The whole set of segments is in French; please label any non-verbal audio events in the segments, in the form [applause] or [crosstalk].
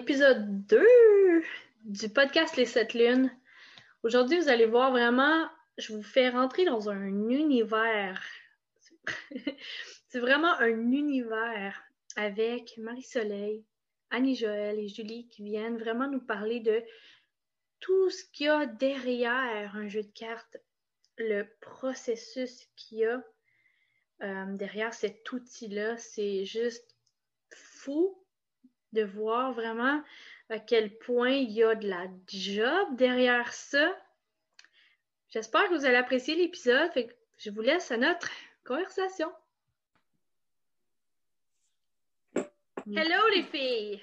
l'épisode 2 du podcast Les Sept Lunes. Aujourd'hui, vous allez voir vraiment, je vous fais rentrer dans un univers. [laughs] C'est vraiment un univers avec Marie-Soleil, Annie-Joël et Julie qui viennent vraiment nous parler de tout ce qu'il y a derrière un jeu de cartes, le processus qu'il y a euh, derrière cet outil-là. C'est juste fou de voir vraiment à quel point il y a de la job derrière ça. J'espère que vous allez apprécier l'épisode. Je vous laisse à notre conversation. Hello les filles!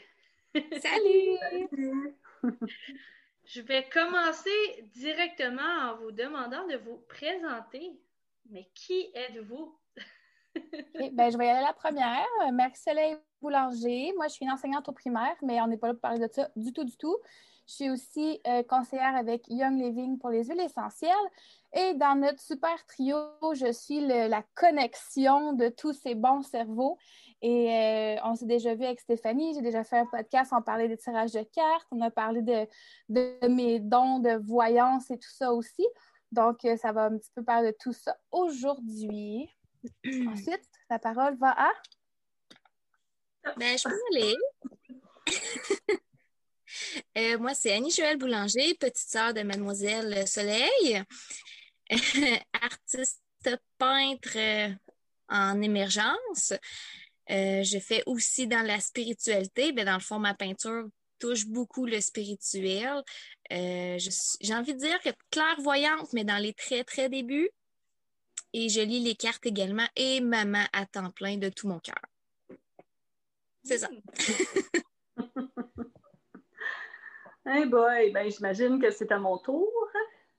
[laughs] Salut! [laughs] Je vais commencer directement en vous demandant de vous présenter. Mais qui êtes-vous? Ben, je vais y aller la première. Marie-Soleil Boulanger. Moi, je suis une enseignante au primaire, mais on n'est pas là pour parler de ça du tout, du tout. Je suis aussi euh, conseillère avec Young Living pour les huiles essentielles. Et dans notre super trio, je suis la connexion de tous ces bons cerveaux. Et euh, on s'est déjà vu avec Stéphanie. J'ai déjà fait un podcast, on parlait des tirages de cartes. On a parlé de, mes dons de voyance et tout ça aussi. Donc, euh, ça va un petit peu parler de tout ça aujourd'hui. Ensuite, la parole va à. Ben, je peux aller. [laughs] Euh, moi, c'est Annie-Joëlle Boulanger, petite sœur de Mademoiselle Soleil, [laughs] artiste peintre euh, en émergence. Euh, je fais aussi dans la spiritualité. Ben, dans le fond, ma peinture touche beaucoup le spirituel. J'ai envie de dire que clairvoyante, mais dans les très, très débuts et je lis les cartes également et maman à temps plein de tout mon cœur. C'est ça. [laughs] hey boy, ben, j'imagine que c'est à mon tour.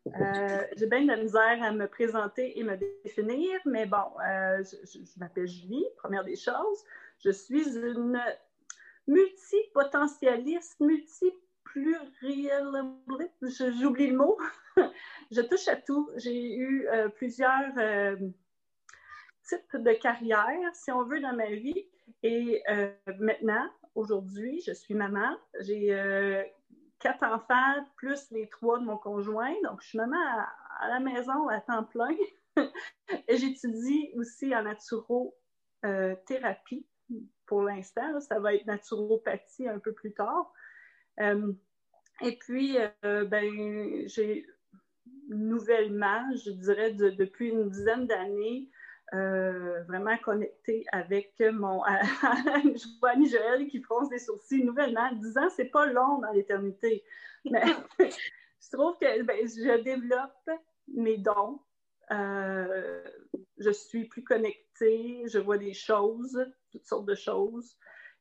Euh, j'ai bien de la misère à me présenter et me définir, mais bon, euh, je, m'appelle Julie, première des choses. Je suis une multipotentialiste, multi j'oublie le mot. [laughs] je touche à tout. J'ai eu euh, plusieurs euh, types de carrières, si on veut, dans ma vie. Et euh, maintenant, aujourd'hui, je suis maman. J'ai quatre enfants, plus les trois de mon conjoint. Donc, je suis maman à, la maison à temps plein. [laughs] Et j'étudie aussi en naturothérapie pour l'instant. Ça va être naturopathie un peu plus tard. Euh, et puis, euh, ben, j'ai nouvellement, je dirais depuis une dizaine d'années, euh, vraiment connecté avec mon. je vois Joël qui fronce des sourcils nouvellement. 10 ans, c'est pas long dans l'éternité. Mais [laughs] je trouve que ben, je développe mes dons. je suis plus connectée, je vois des choses, toutes sortes de choses.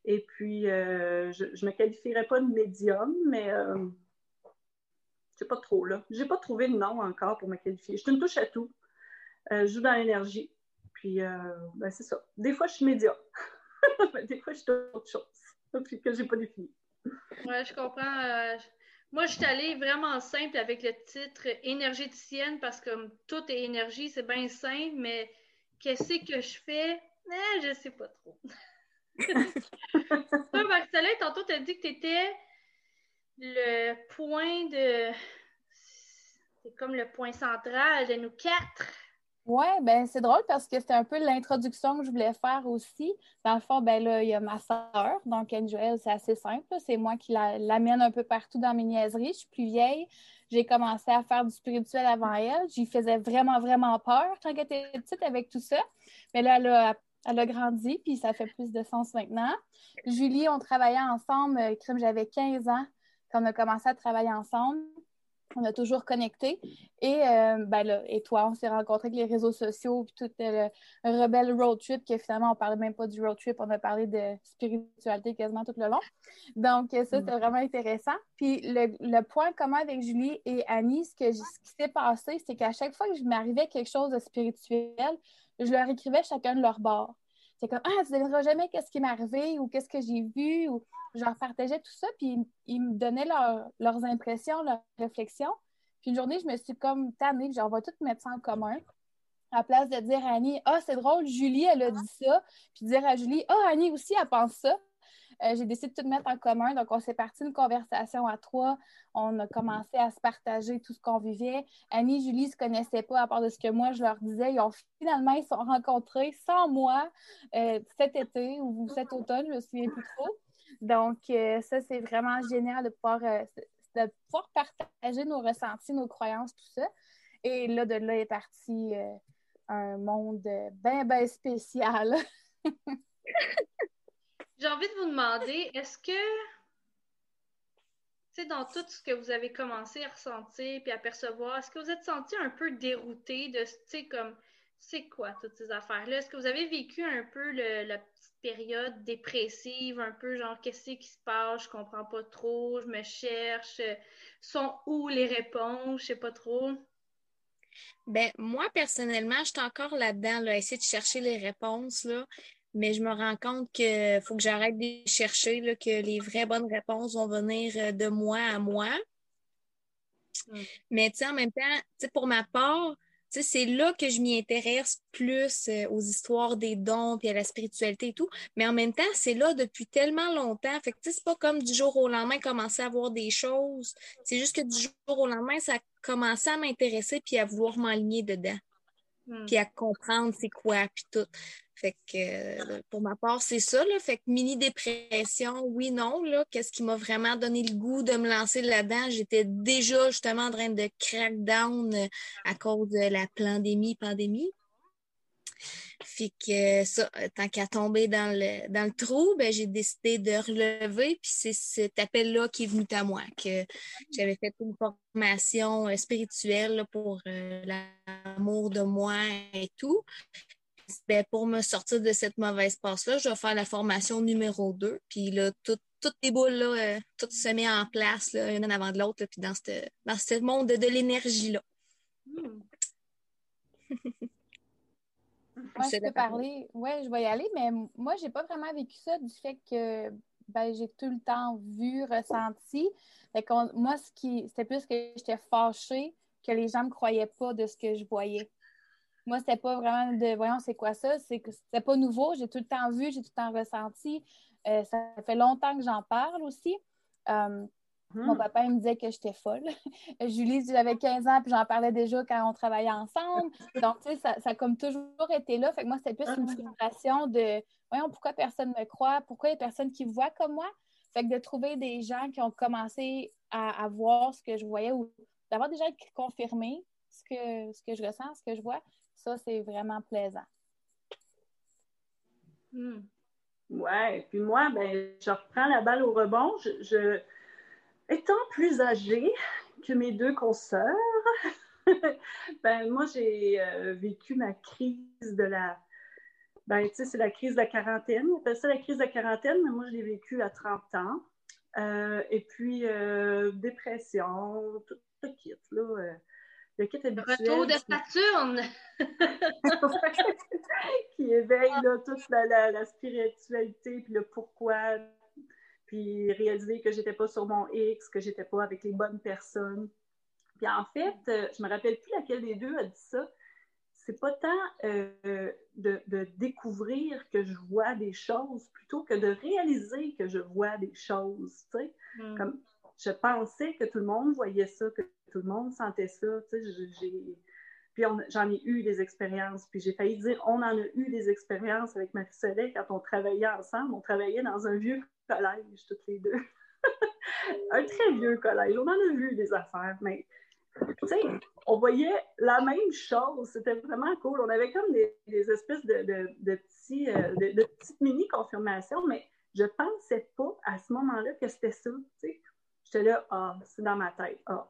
Et puis, euh, je ne me qualifierais pas de médium, mais euh, je sais pas trop là. Je n'ai pas trouvé de nom encore pour me qualifier. Je suis une touche à tout. Euh, je joue dans l'énergie. Puis, ben, c'est ça. Des fois, je suis médium. [laughs] des fois, je suis autre chose. Que je n'ai pas défini. Oui, je comprends. Moi, je suis allée vraiment simple avec le titre énergéticienne parce que tout est énergie, c'est bien simple, mais qu'est-ce que je fais? Eh, je ne sais pas trop. [laughs] Toi, Marcella, tantôt, tu as dit que tu étais le point de. C'est comme le point central de nous quatre. Oui, ben c'est drôle parce que c'était un peu l'introduction que je voulais faire aussi. Dans le fond, ben là, il y a ma soeur, donc Angel, c'est assez simple. C'est moi qui l'amène un peu partout dans mes niaiseries. Je suis plus vieille. J'ai commencé à faire du spirituel avant elle. J'y faisais vraiment, vraiment peur quand elle était petite avec tout ça. Mais là, là elle a grandi, puis ça fait plus de sens maintenant. Julie, on travaillait ensemble, euh, comme j'avais 15 ans, quand on a commencé à travailler ensemble. On a toujours connecté. Et, euh, ben là, et toi, on s'est rencontrés avec les réseaux sociaux, puis tout le, rebelle road trip, qui finalement, on ne parlait même pas du road trip, on a parlé de spiritualité quasiment tout le long. Donc, ça, c'était mm. vraiment intéressant. Puis, le, point commun avec Julie et Annie, ce, que, ce qui s'est passé, c'est qu'à chaque fois que je m'arrivais quelque chose de spirituel, je leur écrivais chacun de leur bord. C'est comme, ah, tu ne devineras jamais qu'est-ce qui m'est arrivé ou qu'est-ce que j'ai vu, ou je leur partageais tout ça, puis ils, me donnaient leurs impressions, leurs réflexions. Puis une journée, je me suis comme tannée, puis on va tout mettre ça en commun. À place de dire à Annie, ah, c'est drôle, Julie, elle a dit ça, puis dire à Julie, ah, Annie aussi, elle pense ça. Euh, j'ai décidé de tout mettre en commun. Donc, on s'est parti une conversation à trois. On a commencé à se partager tout ce qu'on vivait. Annie et Julie ne se connaissaient pas, à part de ce que moi, je leur disais. Ils ont finalement, ils se sont rencontrés sans moi euh, cet été ou cet automne, je ne me souviens plus trop. Donc, euh, ça, c'est vraiment génial de pouvoir, de pouvoir partager nos ressentis, nos croyances, tout ça. Et là, de là est parti un monde bien, bien spécial. [laughs] J'ai envie de vous demander, est-ce que, tu sais, dans tout ce que vous avez commencé à ressentir puis à percevoir, est-ce que vous êtes senti un peu dérouté de, tu sais, comme, c'est quoi toutes ces affaires-là? Est-ce que vous avez vécu un peu la petite période dépressive, un peu genre, qu'est-ce qui se passe? Je comprends pas trop, je me cherche, sont où les réponses? Je sais pas trop. Ben, moi, personnellement, je suis encore là-dedans, là, essayer de chercher les réponses, là. Mais je me rends compte qu'il faut que j'arrête de chercher, là, que les vraies bonnes réponses vont venir euh, de moi à moi. Mm. Mais, tu sais, en même temps, pour ma part, c'est là que je m'y intéresse plus euh, aux histoires des dons puis à la spiritualité et tout. Mais en même temps, c'est là depuis tellement longtemps. Fait que c'est pas comme du jour au lendemain commencer à voir des choses. C'est juste que du jour au lendemain, ça a commencé à m'intéresser puis à vouloir m'aligner dedans. Hmm. Puis à comprendre c'est quoi puis tout. Fait que euh, pour ma part, c'est ça. Là. Fait que mini-dépression, oui, non. Qu'est-ce qui m'a vraiment donné le goût de me lancer là-dedans? J'étais déjà justement en train de crack down euh, à cause de la pandémie, pandémie. Fait que ça, tant qu'à tomber dans le, dans le trou, ben, j'ai décidé de relever. Puis c'est cet appel-là qui est venu à moi, que j'avais fait une formation euh, spirituelle pour l'amour de moi et tout ben, pour me sortir de cette mauvaise passe-là, je vais faire la formation numéro 2. Puis là, toutes les boules, là, euh, toutes se met en place, là, une en avant de l'autre, puis dans, dans ce monde de, l'énergie-là. [laughs] Je parler. Oui, je vais y aller, mais moi, j'ai pas vraiment vécu ça du fait que ben, j'ai tout le temps vu, ressenti. moi, ce qui c'était plus que j'étais fâchée que les gens ne me croyaient pas de ce que je voyais. Moi, c'était pas vraiment de voyons, c'est quoi ça? C'est que c'était pas nouveau. J'ai tout le temps vu, j'ai tout le temps ressenti. Euh, ça fait longtemps que j'en parle aussi. Euh, mon hmm. papa il me disait que j'étais folle. [laughs] Julie, j'avais 15 ans, puis j'en parlais déjà quand on travaillait ensemble. Donc, tu sais, ça, ça, a comme toujours été là. Fait que moi, c'était plus une frustration de voyons, pourquoi personne ne me croit? Pourquoi il y a personne qui me voit comme moi? Fait que de trouver des gens qui ont commencé à, à voir ce que je voyais ou d'avoir des gens qui confirmaient ce que, ce que je ressens, ce que je vois, ça, c'est vraiment plaisant. Hmm. Ouais, puis moi, ben, je reprends la balle au rebond. Je, étant plus âgée que mes deux consoeurs, [laughs] ben, moi, j'ai euh, vécu ma crise de la. Ben, tu sais, c'est la crise de la quarantaine. On appelle ça la crise de la quarantaine, mais moi, je l'ai vécue à 30 ans. Euh, et puis, euh, dépression, tout, tout quitte, là le kit habituel. Retour de Saturne! [laughs] qui éveille toute la, spiritualité, puis le pourquoi, puis réaliser que j'étais pas sur mon X, que j'étais pas avec les bonnes personnes. Puis en fait, euh, je me rappelle plus laquelle des deux a dit ça. C'est pas tant euh, de, découvrir que je vois des choses plutôt que de réaliser que je vois des choses. Tu sais? Hmm. Comme je pensais que tout le monde voyait ça, que tout le monde sentait ça. Puis j'en ai eu des expériences. Puis j'ai failli dire, on en a eu des expériences avec Marie Soleil quand on travaillait ensemble. On travaillait dans un vieux collège, toutes les deux. [laughs] un très vieux collège. On en a vu des affaires, mais on voyait la même chose. C'était vraiment cool. On avait comme des, espèces de, petits, euh, de, petites mini-confirmations, mais je pensais pas à ce moment-là que c'était ça. J'étais là, ah, c'est dans ma tête. Ah,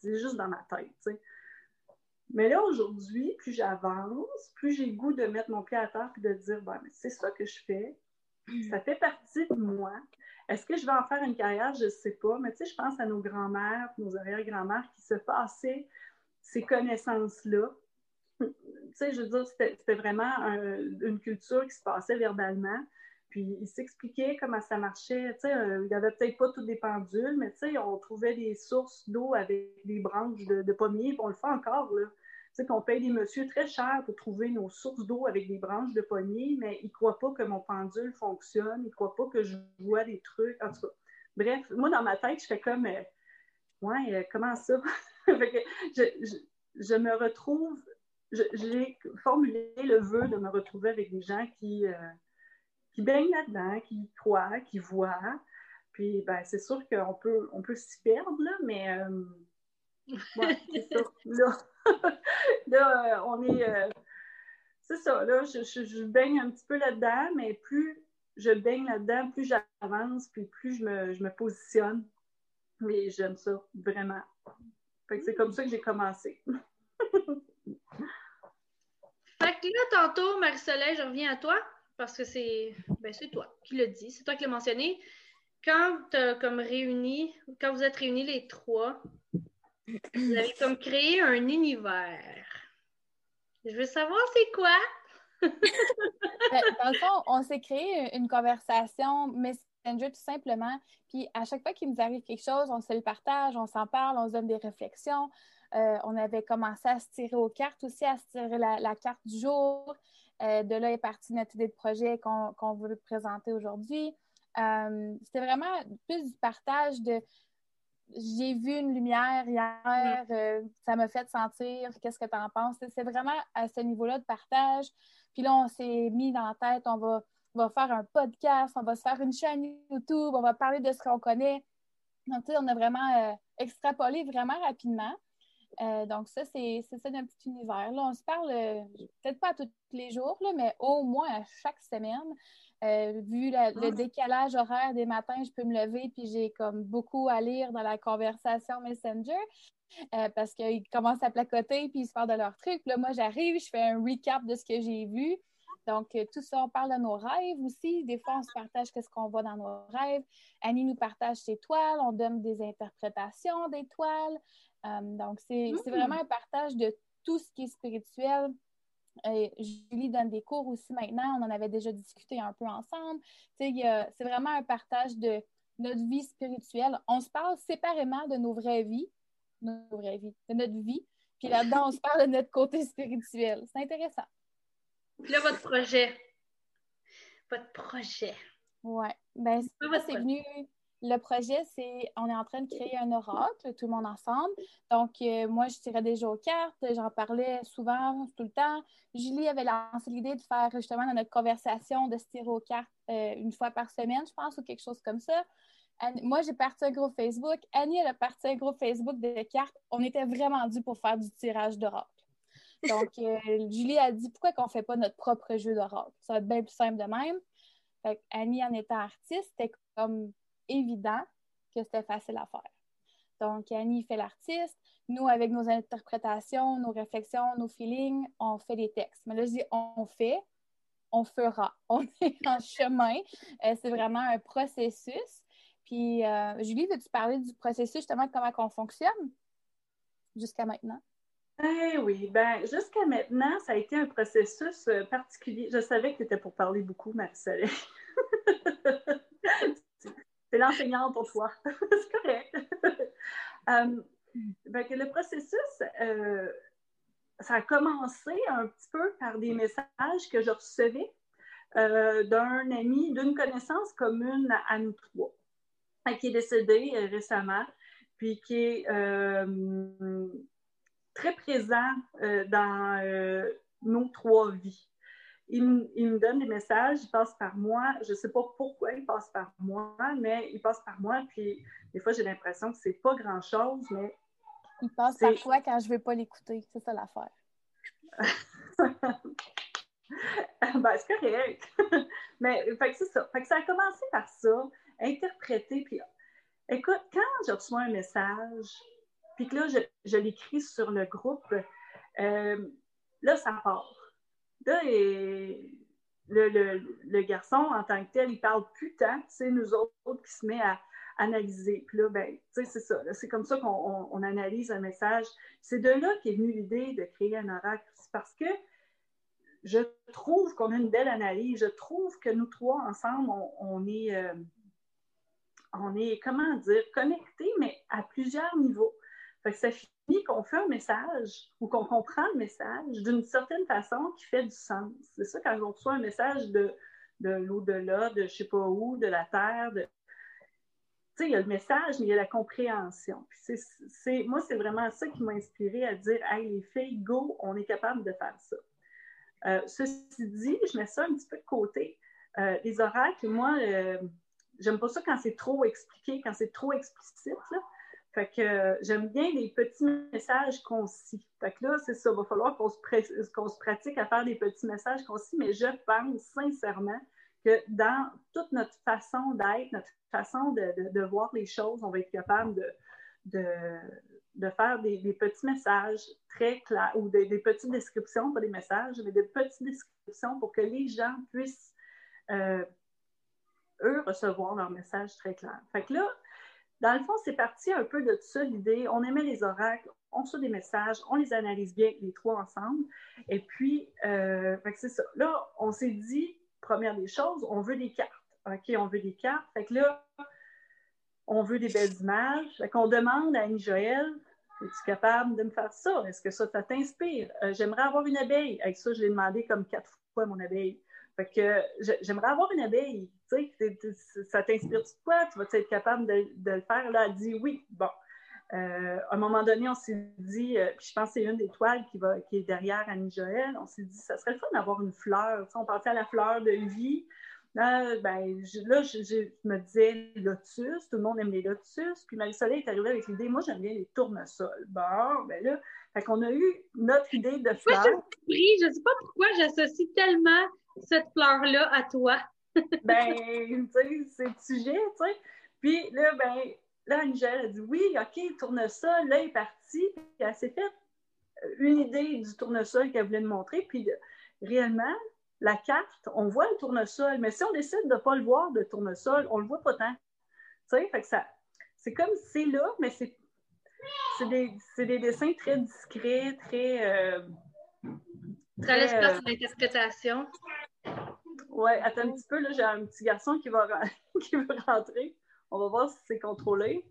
c'est juste dans ma tête, tu sais. Mais là, aujourd'hui, plus j'avance, plus j'ai le goût de mettre mon pied à terre et de dire, ben, c'est ça que je fais. Ça fait partie de moi. Est-ce que je vais en faire une carrière? Je ne sais pas. Mais tu sais, je pense à nos grands-mères, nos arrière-grands-mères qui se passaient ces connaissances-là. [laughs] Tu sais, je veux dire, c'était vraiment une culture qui se passait verbalement. Puis il s'expliquait comment ça marchait. Euh, il n'y avait peut-être pas toutes des pendules, mais on trouvait des sources d'eau avec des branches de, pommiers, puis on le fait encore. Là. qu'on paye des messieurs très chers pour trouver nos sources d'eau avec des branches de poignée, mais ils ne croient pas que mon pendule fonctionne, ils ne croient pas que je vois des trucs. En tout cas, bref, moi, dans ma tête, je fais comme, euh, ouais, euh, comment ça? [laughs] je, me retrouve, j'ai formulé le vœu de me retrouver avec des gens qui, euh, qui baignent là-dedans, qui croient, qui voient. Puis, ben, c'est sûr qu'on peut, on peut s'y perdre, là, mais c'est. Là, là on est. c'est ça, là, [laughs] je, je, baigne un petit peu là-dedans, mais plus je baigne là-dedans, plus j'avance, puis plus je me, je me positionne. Mais j'aime ça, vraiment. Fait que c'est comme ça que j'ai commencé. [laughs] fait que là, tantôt, Marie-Soleil, je reviens à toi, parce que c'est ben, toi qui le dis, c'est toi qui l'as mentionné. Quand as comme réuni, quand vous êtes réunis les trois, vous avez comme créé un univers. Je veux savoir c'est quoi? Ben, [laughs] dans le fond, on s'est créé une conversation Messenger tout simplement. Puis à chaque fois qu'il nous arrive quelque chose, on se le partage, on s'en parle, on se donne des réflexions. Euh, on avait commencé à se tirer aux cartes aussi, à se tirer la, carte du jour. Euh, de là est partie notre idée de projet qu'on veut présenter aujourd'hui. Euh, c'était vraiment plus du partage de j'ai vu une lumière hier, mm. ça m'a fait sentir, qu'est-ce que tu en penses? C'est vraiment à ce niveau-là de partage. Puis là, on s'est mis dans la tête, on va, va faire un podcast, on va se faire une chaîne YouTube, on va parler de ce qu'on connaît. Donc, tu sais, on a vraiment euh, extrapolé vraiment rapidement. Euh, donc, ça, c'est ça notre petit univers. Là, on se parle euh, peut-être pas tous les jours, là, mais au moins à chaque semaine. vu le décalage horaire des matins, je peux me lever puis j'ai comme beaucoup à lire dans la conversation Messenger. Euh, parce qu'ils commencent à placoter puis ils se parlent de leurs trucs. Là, moi, j'arrive, je fais un recap de ce que j'ai vu. Donc, euh, tout ça, on parle de nos rêves aussi. Des fois, on se partage qu'est-ce qu'on voit dans nos rêves. Annie nous partage ses toiles, on donne des interprétations des toiles. Euh, donc, c'est mm. vraiment un partage de tout ce qui est spirituel. Julie donne des cours aussi maintenant. On en avait déjà discuté un peu ensemble. C'est vraiment un partage de notre vie spirituelle. On se parle séparément de nos vraies vies, nos vraies vies, de notre vie. Puis là-dedans, on se parle de notre côté spirituel. C'est intéressant. Puis là, votre projet. Votre projet. Oui. Ben, c'est venu. Le projet, c'est on est en train de créer un oracle, tout le monde ensemble. Donc, euh, moi, je tirais déjà aux cartes, j'en parlais souvent, tout le temps. Julie avait lancé l'idée de faire justement dans notre conversation de se tirer aux cartes euh, une fois par semaine, je pense, ou quelque chose comme ça moi, j'ai parti un groupe Facebook. Annie, elle a parti un groupe Facebook de cartes. On était vraiment dû pour faire du tirage d'oracle. Donc, euh, [laughs] Julie a dit pourquoi qu'on ne fait pas notre propre jeu d'oracle? Ça va être bien plus simple de même. Annie, en étant artiste, c'était comme évident que c'était facile à faire. Donc, Annie fait l'artiste. Nous, avec nos interprétations, nos réflexions, nos feelings, on fait des textes. Mais là, je dis on fait, on fera. [laughs] On est en chemin. Euh, c'est vraiment un processus. Puis, euh, Julie, veux-tu parler du processus, justement, comment on fonctionne? Jusqu'à maintenant? Eh oui, ben jusqu'à maintenant, ça a été un processus euh, particulier. Je savais que tu étais pour parler beaucoup, Marie-Soleil. [laughs] C'est l'enseignante pour toi. [laughs] C'est correct. [laughs] Euh, ben, le processus, ça a commencé un petit peu par des messages que je recevais d'un ami, d'une connaissance commune à nous trois qui est décédé euh, récemment, puis qui est euh, très présent euh, dans nos trois vies. Il, me donne des messages, il passe par moi. Je ne sais pas pourquoi il passe par moi, mais il passe par moi. Puis des fois, j'ai l'impression que c'est pas grand-chose, mais. Il passe par toi quand je ne veux pas l'écouter. C'est ça l'affaire. [laughs] ben, c'est correct. [laughs] mais c'est ça. Fait que ça a commencé par ça interpréter. Puis, écoute, quand je reçois un message, puis que là, je, l'écris sur le groupe, euh, là, ça part. Là, le, garçon, en tant que tel, il parle plus tant, c'est nous autres qui se met à analyser. Puis là, ben, c'est ça. C'est comme ça qu'on analyse un message. C'est de là qu'est venue l'idée de créer un oracle. C'est parce que je trouve qu'on a une belle analyse. Je trouve que nous trois, ensemble, on, est... Euh, on est, comment dire, connecté, mais à plusieurs niveaux. Ça finit qu'on fait un message ou qu'on comprend le message d'une certaine façon qui fait du sens. C'est ça quand on reçoit un message de, de l'au-delà, de je sais pas où, de la Terre, de, sais, il y a le message, mais il y a la compréhension. moi, c'est vraiment ça qui m'a inspiré à dire Hey, les filles, go, on est capable de faire ça. Euh, ceci dit, je mets ça un petit peu de côté. Euh, les oracles, moi, euh, j'aime pas ça quand c'est trop expliqué, quand c'est trop explicite. Fait que j'aime bien les petits messages concis. Fait que là, c'est ça, il va falloir qu'on se, qu'on se pratique à faire des petits messages concis, mais je pense sincèrement que dans toute notre façon d'être, notre façon de, voir les choses, on va être capable de, de, faire des, petits messages très clairs ou des, petites descriptions, pas des messages, mais des petites descriptions pour que les gens puissent, euh, eux, recevoir leur message très clair. Fait que là, dans le fond, c'est parti un peu de ça, l'idée. On aimait les oracles, on reçoit des messages, on les analyse bien, les trois ensemble. Et puis, euh, c'est ça. Là, on s'est dit, première des choses, on veut des cartes. OK, on veut des cartes. Fait que là, on veut des belles images. Fait qu'on demande à Annie Joël, es-tu capable de me faire ça? Est-ce que ça, t'inspire? Euh, j'aimerais avoir une abeille. Avec ça, je l'ai demandé comme quatre fois mon abeille. Fait que j'aimerais avoir une abeille. Tu sais, ça t'inspire de quoi? Tu vas être capable de, le faire? Là, elle dit oui. Bon. Euh, à un moment donné, on s'est dit, euh, puis je pense que c'est une des toiles qui, va, qui est derrière Annie Joël, on s'est dit, ça serait le fun d'avoir une fleur. on pensait à la fleur de vie. Là, ben, je, là je, me disais lotus, tout le monde aime les lotus. Puis Marie-Soleil est arrivée avec l'idée, moi j'aime bien les tournesols. Bon, ben là, fait qu'on a eu notre idée de fleur. Moi, je je ne sais pas pourquoi j'associe tellement cette fleur-là à toi. [laughs] ben, tu sais, c'est le sujet, tu sais. Puis là, ben, Là, Angèle a dit oui, OK, tournesol. Là, elle est partie. Puis elle s'est fait une idée du tournesol qu'elle voulait me montrer. Puis réellement, la carte, on voit le tournesol. Mais si on décide de ne pas le voir, de tournesol, on ne le voit pas tant. Tu sais, fait que ça. C'est comme c'est là, mais c'est. C'est des, dessins très discrets, très. Euh, très l'espace euh, d'interprétation. Ouais, attends un petit peu, là, j'ai un petit garçon qui va, [laughs] qui veut rentrer. On va voir si c'est contrôlé.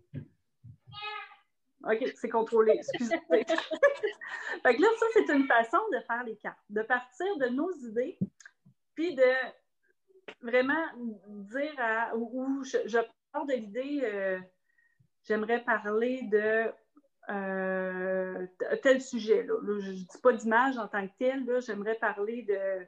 OK, c'est contrôlé, excusez. [laughs] fait que là, ça, c'est une façon de faire les cartes, de partir de nos idées, puis de vraiment dire à. Ou, je, pars de l'idée, euh, j'aimerais parler de euh, tel sujet. Là. je ne dis pas d'image en tant que tel, j'aimerais parler de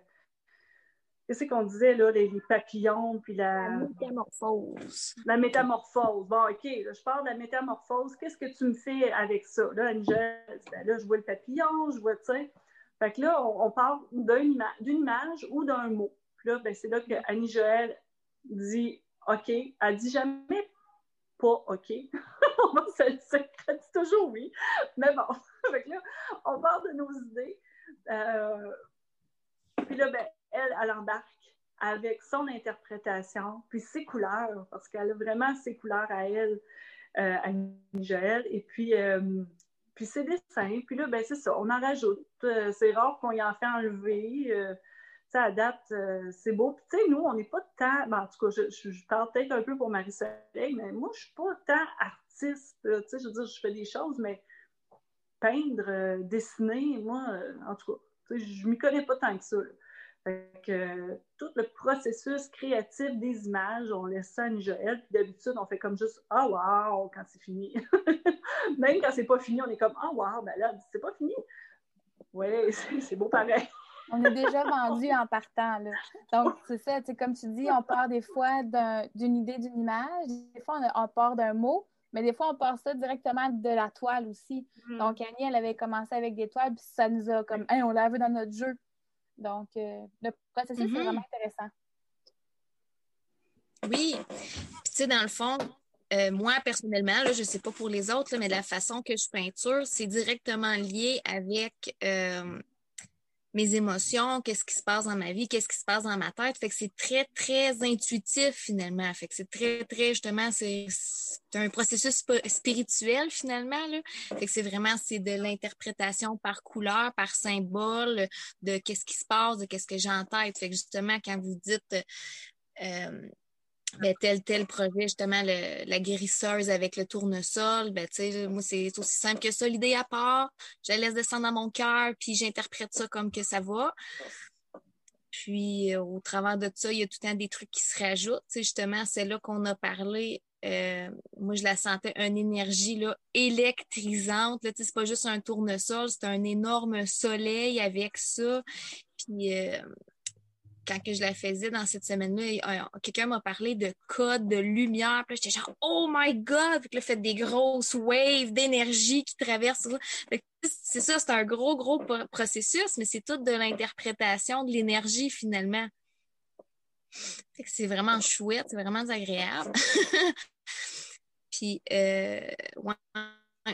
Qu'est-ce qu'on disait, là, les, papillons, puis la... La métamorphose. La métamorphose. Bon, OK, je parle de la métamorphose. Qu'est-ce que tu me fais avec ça? Là, Angèle, ben là, je vois le papillon, je vois, tu sais. Fait que là, on, parle d'une image ou d'un mot. Puis là, ben, c'est là que Annie Joël dit OK. Elle dit jamais pas OK. [laughs] ça, dit toujours oui. Mais bon, [laughs] fait que là, on parle de nos idées. Euh, puis là, ben, elle, elle embarque avec son interprétation, puis ses couleurs, parce qu'elle a vraiment ses couleurs à elle, euh, à Joël, et puis, euh, puis ses dessins. Puis là, ben, c'est ça, on en rajoute. Euh, c'est rare qu'on y en fait enlever. ça adapte, c'est beau. Puis, tu sais, nous, on n'est pas tant. Ben, en tout cas, je, parle peut-être un peu pour Marie-Soleil, mais moi, je ne suis pas tant artiste. Tu sais, je veux dire, je fais des choses, mais peindre, dessiner, moi, en tout cas, je ne m'y connais pas tant que ça. Fait que tout le processus créatif des images, on laisse ça à Joël. Puis d'habitude, on fait comme juste Ah, oh, wow, quand c'est fini. [laughs] Même quand c'est pas fini, on est comme Ah, oh, wow, ben là, c'est pas fini. Oui, [laughs] c'est beau pareil. on est déjà vendu en partant. Là. Donc, c'est ça, comme tu dis, on part des fois d'une idée d'une image, des fois, on, part d'un mot, mais des fois, on part ça directement de la toile aussi. Mm. Donc, Annie, elle avait commencé avec des toiles, puis ça nous a comme, hey, on l'a vu dans notre jeu. Donc, euh, le processus est vraiment intéressant. Oui. tu sais, dans le fond, euh, moi, personnellement, là, je ne sais pas pour les autres, mais la façon que je peinture, c'est directement lié avec euh, mes émotions, qu'est-ce qui se passe dans ma vie, qu'est-ce qui se passe dans ma tête. Fait que c'est très, très intuitif finalement. Fait que c'est très, très, justement, c'est un processus spirituel finalement. Là. Fait que c'est vraiment, c'est de l'interprétation par couleur, par symbole, de qu'est-ce qui se passe, de qu'est-ce que j'ai en tête. Fait que justement, quand vous dites... Euh, ben, tel, tel projet, justement, la guérisseuse avec le tournesol, ben, moi, c'est aussi simple que ça, l'idée à part. Je la laisse descendre dans mon cœur, puis j'interprète ça comme que ça va. Puis, euh, au travers de ça, il y a tout le temps des trucs qui se rajoutent. justement, c'est là qu'on a parlé. Euh, moi, je la sentais une énergie là, électrisante. Là, c'est pas juste un tournesol, c'est un énorme soleil avec ça. Puis, euh, quand que je la faisais dans cette semaine-là, quelqu'un m'a parlé de code, de lumière. Puis j'étais genre, oh my God! Puis là, fait des grosses waves d'énergie qui traversent. C'est ça, c'est un gros, gros processus, mais c'est tout de l'interprétation de l'énergie finalement. c'est vraiment chouette, c'est vraiment agréable. [laughs] Puis, euh,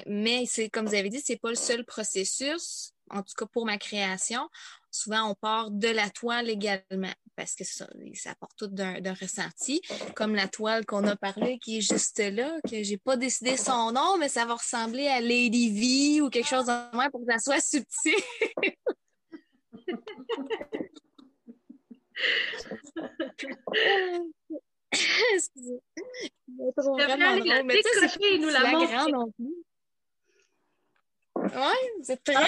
mais c'est comme vous avez dit, c'est pas le seul processus, en tout cas pour ma création souvent on part de la toile également parce que ça, ça apporte tout d'un ressenti, comme la toile qu'on a parlé qui est juste là, que j'ai pas décidé son nom, mais ça va ressembler à Lady V ou quelque chose de moins pour que ça soit subtil. [laughs] Excusez. Trop vraiment drôle. Mais tu sais, nous la, la grande non plus. Ouais, c'est très. Ah,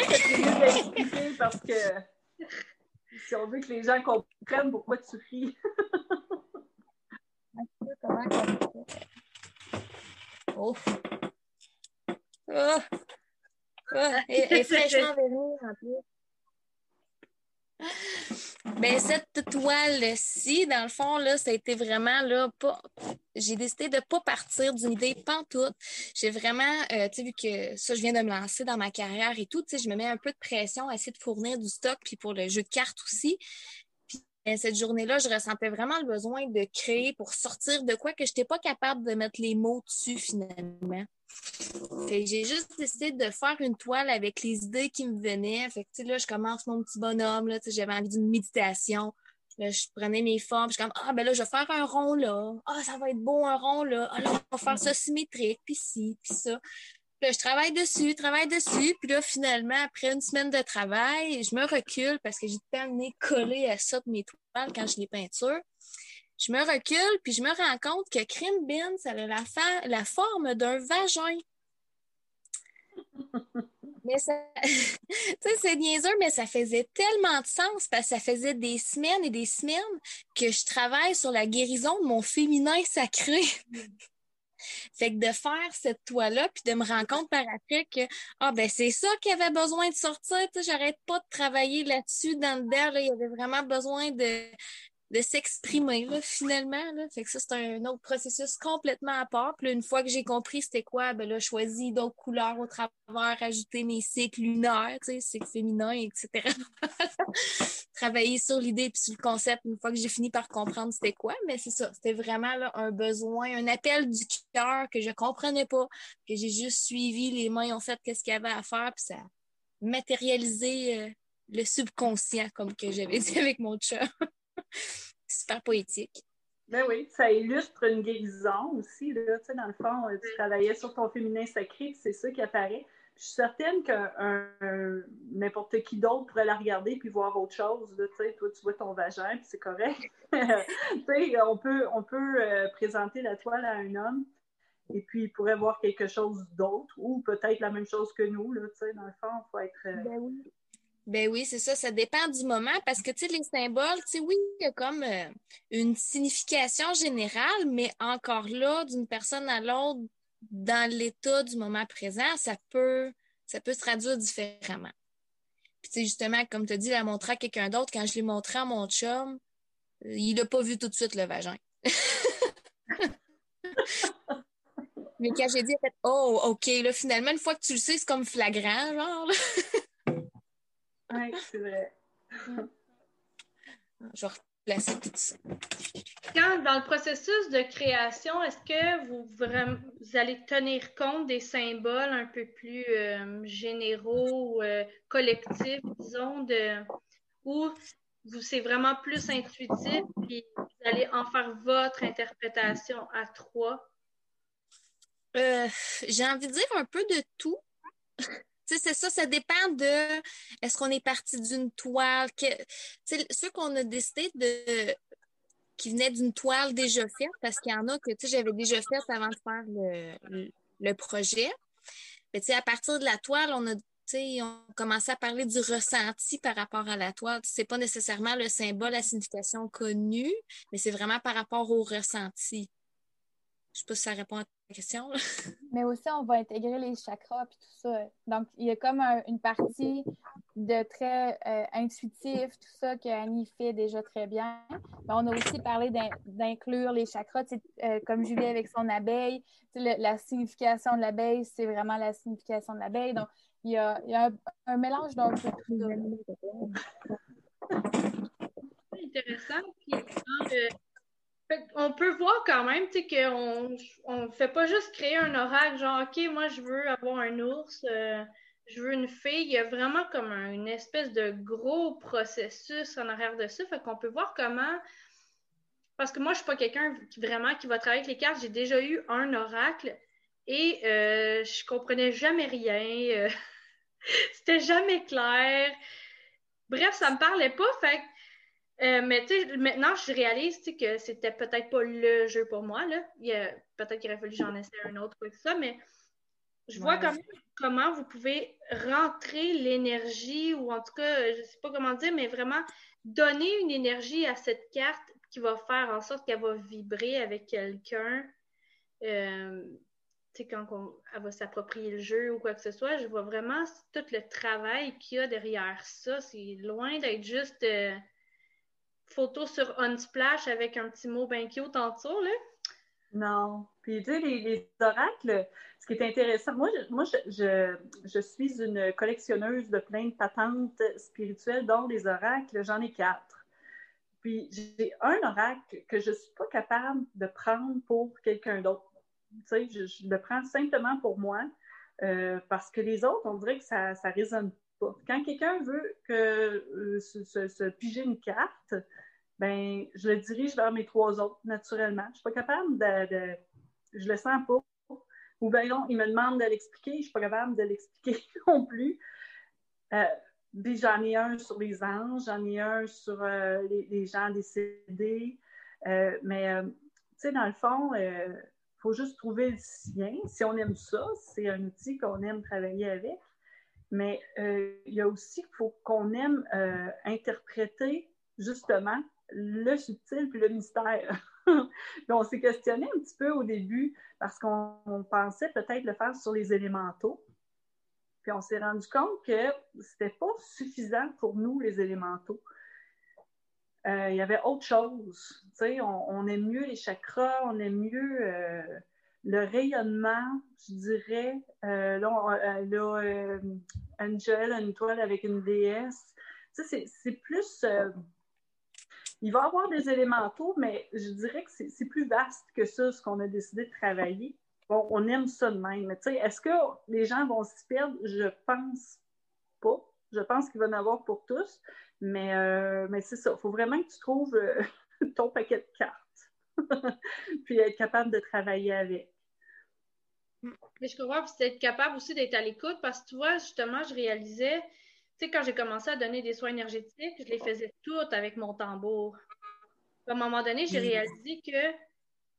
parce que si on veut que les gens comprennent pourquoi tu ris. oh. Oh. Oh. Et, et fraîchement venu en plus. Ben, cette toile-ci, dans le fond, là, ça a été vraiment là, pas. J'ai décidé de ne pas partir d'une idée pantoute. J'ai vraiment, euh, tu sais, vu que ça, je viens de me lancer dans ma carrière et tout, tu sais, je me mets un peu de pression à essayer de fournir du stock, puis pour le jeu de cartes aussi. Puis ben, cette journée-là, je ressentais vraiment le besoin de créer pour sortir de quoi que je n'étais pas capable de mettre les mots dessus finalement. J'ai juste décidé de faire une toile avec les idées qui me venaient. Fait que, là, je commence mon petit bonhomme. J'avais envie d'une méditation. je prenais mes formes. Je suis comme, ah, ben là, je vais faire un rond là. Ah, ça va être beau, un rond là. Ah, là, on va faire ça symétrique, puis ci, puis ça. Puis je travaille dessus, travaille dessus. Puis là, finalement, après une semaine de travail, je me recule parce que j'ai tellement collé à ça de mes toiles quand je les peinture. Je me recule, puis je me rends compte que Crime Bin, ça a la, la forme d'un vagin. mais ça, [laughs] c'est niaiseux, mais ça faisait tellement de sens parce que ça faisait des semaines et des semaines que je travaille sur la guérison de mon féminin sacré. [laughs] fait que de faire cette toile-là, puis de me rendre compte par après que, ah, ben, c'est ça qui avait besoin de sortir, tu sais, j'arrête pas de travailler là-dessus dans le derrière, il y avait vraiment besoin de, de s'exprimer finalement. Là. Fait que ça, c'est un autre processus complètement à part. Puis une fois que j'ai compris c'était quoi, ben là, choisi d'autres couleurs au travers, ajouter mes cycles lunaires, cycles féminins, etc. [laughs] Travailler sur l'idée puis sur le concept une fois que j'ai fini par comprendre c'était quoi. Mais c'est ça, c'était vraiment un besoin, un appel du cœur que je comprenais pas, que j'ai juste suivi, les mains ont fait qu'est-ce qu'il y avait à faire, puis ça a matérialisé euh, le subconscient, comme que j'avais dit avec mon chat. [laughs] [laughs] Super poétique. Ben oui, ça illustre une guérison aussi. Là. Tu sais, dans le fond, tu travaillais sur ton féminin sacré, c'est ça qui apparaît. je suis certaine que n'importe qui d'autre pourrait la regarder puis voir autre chose. Là, tu sais, toi, tu vois ton vagin, puis c'est correct. [laughs] tu sais, on peut, on peut euh, présenter la toile à un homme et puis il pourrait voir quelque chose d'autre ou peut-être la même chose que nous. Là, tu sais, dans le fond, il faut être... Euh, ben oui. Ben oui, c'est ça, ça dépend du moment parce que, tu les symboles, tu oui, il y a comme euh, une signification générale, mais encore là, d'une personne à l'autre, dans l'état du moment présent, ça peut, ça peut se traduire différemment. Puis, justement, comme tu as dit, la montrer à quelqu'un d'autre, quand je l'ai montré à mon chum, euh, il n'a pas vu tout de suite le vagin. [laughs] mais quand j'ai dit, oh, OK, là, finalement, une fois que tu le sais, c'est comme flagrant, genre. Oui, c'est vrai. Je vais replacer tout ça. Quand, dans le processus de création, est-ce que vous, vous allez tenir compte des symboles un peu plus euh, généraux, euh, collectifs, disons, de, ou c'est vraiment plus intuitif, puis vous allez en faire votre interprétation à trois? Euh, j'ai envie de dire un peu de tout c'est ça, ça dépend de est-ce qu'on est parti d'une toile. Ceux qu'on a décidé de qui venait d'une toile déjà faite, parce qu'il y en a que j'avais déjà fait avant de faire le, le, projet. Mais à partir de la toile, on a on commençait à parler du ressenti par rapport à la toile. C'est pas nécessairement le symbole, la signification connue, mais c'est vraiment par rapport au ressenti. Je sais pas si ça répond à ta question. [laughs] Mais aussi, on va intégrer les chakras et tout ça. Donc, il y a comme une partie de très euh, intuitif, tout ça que Annie fait déjà très bien. Mais on a aussi parlé d'inclure les chakras, euh, comme Julie avec son abeille. la signification de l'abeille, c'est vraiment la signification de l'abeille. Donc, il y a, un, mélange d'un peu Intéressant. Euh, on peut voir quand même qu'on ne fait pas juste créer un oracle, genre, OK, moi, je veux avoir un ours, euh, je veux une fille. Il y a vraiment comme une espèce de gros processus en arrière de ça. Fait qu'on peut voir comment. Parce que moi, je suis pas quelqu'un qui vraiment qui va travailler avec les cartes. J'ai déjà eu un oracle et euh, je comprenais jamais rien. [laughs] C'était jamais clair. Bref, ça me parlait pas. Fait euh, mais maintenant, je réalise que c'était peut-être pas le jeu pour moi. Là. peut-être qu'il aurait fallu que j'en essaie un autre ou ça, mais je vois quand même comment vous pouvez rentrer l'énergie, ou en tout cas, je sais pas comment dire, mais vraiment donner une énergie à cette carte qui va faire en sorte qu'elle va vibrer avec quelqu'un. Euh, quand elle va s'approprier le jeu ou quoi que ce soit, je vois vraiment tout le travail qu'il y a derrière ça. C'est loin d'être juste euh, photo sur Unsplash avec un petit mot bien cute en dessous, là. Non. Puis, tu sais, les, oracles, ce qui est intéressant, moi, je, moi je, suis une collectionneuse de plein de patentes spirituelles, dont les oracles, j'en ai quatre. Puis, j'ai un oracle que je ne suis pas capable de prendre pour quelqu'un d'autre je, le prends simplement pour moi euh, parce que les autres, on dirait que ça ne résonne Quand quelqu'un veut que, euh, se, piger une carte, ben, je le dirige vers mes trois autres naturellement. Je ne suis pas capable de, Je le sens pas. Ou bien non, il me demande de l'expliquer, je ne suis pas capable de l'expliquer [laughs] non plus. Euh, j'en ai un sur les anges, j'en ai un sur les, les, gens décédés. mais, tu sais, dans le fond, faut juste trouver le sien. Si on aime ça, c'est un outil qu'on aime travailler avec. Mais euh, il y a aussi qu'il faut qu'on aime euh, interpréter justement le subtil puis le mystère. [laughs] on s'est questionné un petit peu au début parce qu'on pensait peut-être le faire sur les élémentaux. Puis on s'est rendu compte que c'était pas suffisant pour nous, les élémentaux. Euh, il y avait autre chose. On, aime mieux les chakras, on aime mieux le rayonnement, je dirais. Euh, là, là Angel, une étoile avec une déesse. C'est plus. il va y avoir des élémentaux, mais je dirais que c'est plus vaste que ça, ce qu'on a décidé de travailler. Bon, on aime ça de même. Mais est-ce que les gens vont s'y perdre? Je pense pas. Je pense qu'il va y en avoir pour tous. Mais, euh, mais c'est ça. Il faut vraiment que tu trouves euh, [laughs] ton paquet de cartes. [laughs] puis être capable de travailler avec. Mais je crois que c'est être capable aussi d'être à l'écoute parce que tu vois, justement, je réalisais, tu sais, quand j'ai commencé à donner des soins énergétiques, je les faisais toutes avec mon tambour. À un moment donné, j'ai mm. réalisé que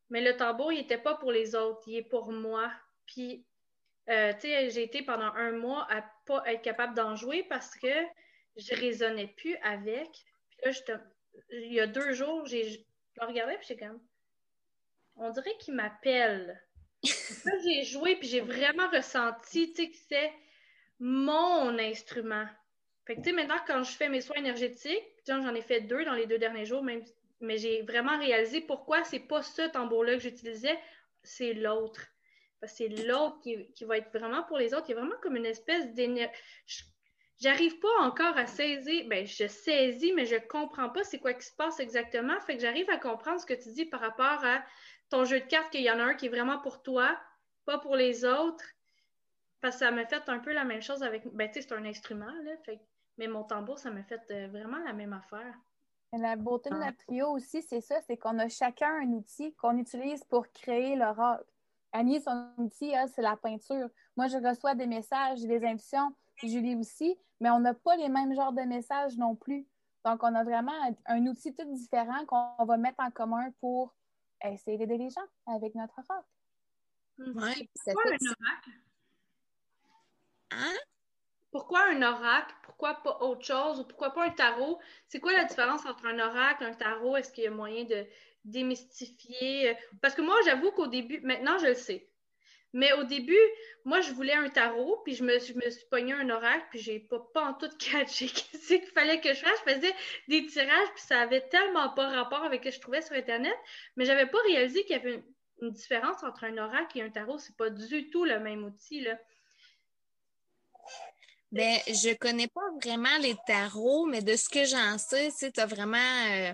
mais le tambour, il n'était pas pour les autres, il est pour moi. Puis, euh, tu sais, j'ai été pendant un mois à pas être capable d'en jouer parce que je raisonnais plus avec. Puis là, il y a deux jours, j'ai je regardais puis j'étais comme on dirait qu'il m'appelle. j'ai joué puis j'ai vraiment ressenti que c'est mon instrument. Fait que tu sais, maintenant, quand je fais mes soins énergétiques, j'en ai fait deux dans les deux derniers jours, même, mais j'ai vraiment réalisé pourquoi c'est pas ce tambour-là que j'utilisais, c'est l'autre. Parce que c'est l'autre qui, qui, va être vraiment pour les autres. Il y a vraiment comme une espèce d'énergie j'arrive pas encore à saisir, ben je saisis, mais je comprends pas c'est quoi qui se passe exactement. Fait que j'arrive à comprendre ce que tu dis par rapport à ton jeu de cartes, qu'il y en a un qui est vraiment pour toi, pas pour les autres. Parce que ça m'a fait un peu la même chose avec. Ben, tu sais, c'est un instrument, là. mais mon tambour, ça m'a fait euh, vraiment la même affaire. la beauté de notre trio aussi, c'est ça, c'est qu'on a chacun un outil qu'on utilise pour créer l'oracle. Annie, son outil, c'est la peinture. Moi, je reçois des messages, des intuitions. Julie aussi, mais on n'a pas les mêmes genres de messages non plus. Donc, on a vraiment un outil tout différent qu'on va mettre en commun pour essayer d'aider les gens avec notre oracle. Oui, Pourquoi un oracle? Hein? Pourquoi un oracle? Pourquoi pas autre chose? Ou pourquoi pas un tarot? C'est quoi la différence entre un oracle et un tarot? Est-ce qu'il y a moyen de démystifier? Parce que moi, j'avoue qu'au début, maintenant, je le sais. Mais au début, moi, je voulais un tarot, puis je me, je me suis pogné un oracle, puis j'ai pas, pas en tout [laughs] catché qu'est-ce qu'il fallait que je fasse. Je faisais des tirages, puis ça avait tellement pas rapport avec ce que je trouvais sur Internet, mais j'avais pas réalisé qu'il y avait une, différence entre un oracle et un tarot. C'est pas du tout le même outil, là. Ben, je connais pas vraiment les tarots, mais de ce que j'en sais, tu as vraiment euh,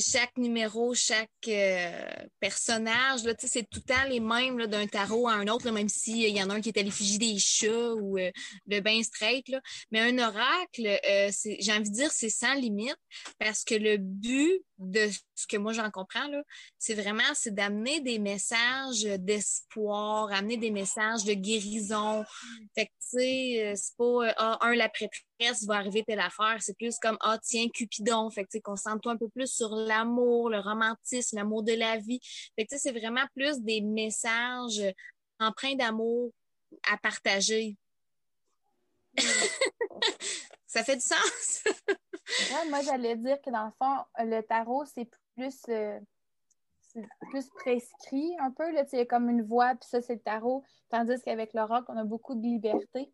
chaque numéro, chaque euh, personnage, c'est tout le temps les mêmes d'un tarot à un autre, même s'il y en a un qui est à l'effigie des chats ou euh, le bain straight. Là. Mais un oracle, euh, j'ai envie de dire, c'est sans limite parce que le but de ce que moi j'en comprends, là, c'est vraiment c'est d'amener des messages d'espoir, amener des messages de guérison. Fait que, tu sais, c'est pas ah, un, la prêtresse va arriver telle affaire. C'est plus comme Ah, tiens, Cupidon. Fait que, tu sais, concentre-toi un peu plus sur l'amour, le romantisme, l'amour de la vie. Fait que, tu sais, c'est vraiment plus des messages empreints d'amour à partager. [laughs] Ça fait du sens? [laughs] moi, j'allais dire que dans le fond, le tarot, c'est plus, euh, plus prescrit un peu. Là, il y a comme une voix, puis ça, c'est le tarot. Tandis qu'avec le on a beaucoup de liberté.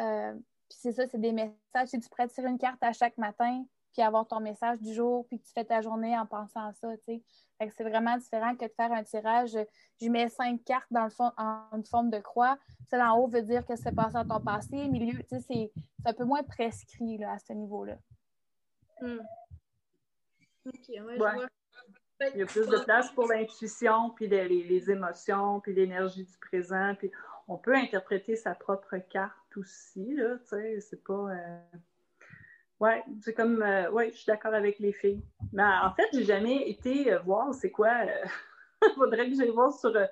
Euh, puis c'est ça, c'est des messages. Si tu pourrais tirer une carte à chaque matin, puis avoir ton message du jour, puis que tu fais ta journée en pensant à ça, tu sais. c'est vraiment différent que de faire un tirage. Je mets cinq cartes dans le fond, en une forme de croix. Celle en haut veut dire que c'est passé dans ton passé. Milieu, tu sais, c'est un peu moins prescrit là, à ce niveau-là. Hmm. OK, ouais, ouais. Vois. Il y a plus de place pour l'intuition, puis les, les, émotions, puis l'énergie du présent. Puis on peut interpréter sa propre carte aussi, là, tu sais, c'est pas... Euh... Ouais, c'est comme, euh, ouais, je suis d'accord avec les filles. Mais en fait, j'ai jamais été euh, voir c'est quoi. Il [laughs] faudrait que j'aille voir sur euh,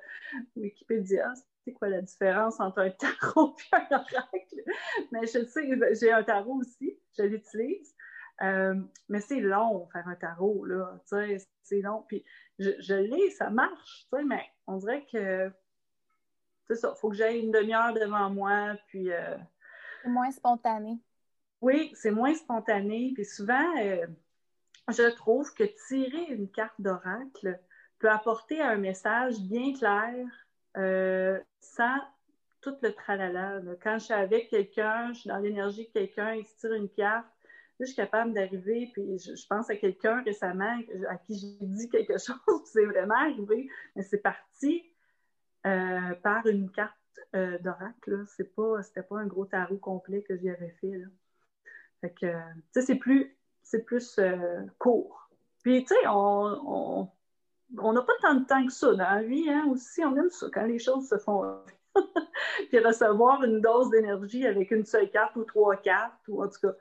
Wikipédia c'est quoi la différence entre un tarot [laughs] et un oracle? Mais je sais, j'ai un tarot aussi, je l'utilise. mais c'est long faire un tarot, là, c'est long. Puis je, l'ai, ça marche, mais on dirait que c'est ça, il faut que j'aille une demi-heure devant moi, puis... c'est moins spontané. Oui, c'est moins spontané. Puis souvent, euh, je trouve que tirer une carte d'oracle peut apporter un message bien clair euh, sans tout le tralala. Quand je suis avec quelqu'un, je suis dans l'énergie de quelqu'un, il se tire une carte, je suis capable d'arriver, puis je, pense à quelqu'un récemment à qui j'ai dit quelque [laughs] chose, c'est vraiment arrivé, mais c'est parti euh, par une carte d'oracle. C'est pas, c'était pas un gros tarot complet que j'y avais fait. Fait que, tu sais, c'est plus, c'est plus euh, court. Puis, tu sais, on n'a pas tant de temps que ça dans la vie, hein, aussi. On aime ça quand les choses se font. [laughs] Puis recevoir une dose d'énergie avec une seule carte ou trois cartes, ou en tout cas,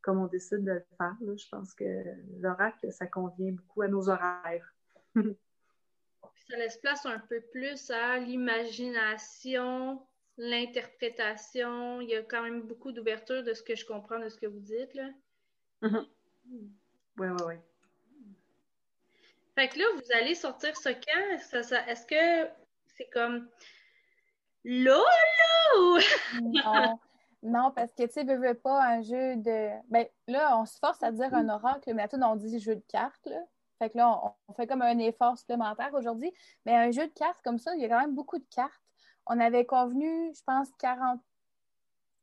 comme on décide de le faire, là, je pense que l'oracle, ça convient beaucoup à nos horaires. [laughs] ça laisse place un peu plus à l'imagination, l'interprétation. Il y a quand même beaucoup d'ouverture de ce que je comprends de ce que vous dites. Là. Oui, oui, oui. Fait que là, vous allez sortir ce camp. Est-ce que c'est comme là, là? non. parce que tu sais, veux, pas un jeu de. Ben là, on se force à dire un oracle, mais à tout, on dit jeu de cartes. Là. Fait que là, on, on fait comme un effort supplémentaire aujourd'hui. Mais un jeu de cartes comme ça, il y a quand même beaucoup de cartes on avait convenu, je pense, 40,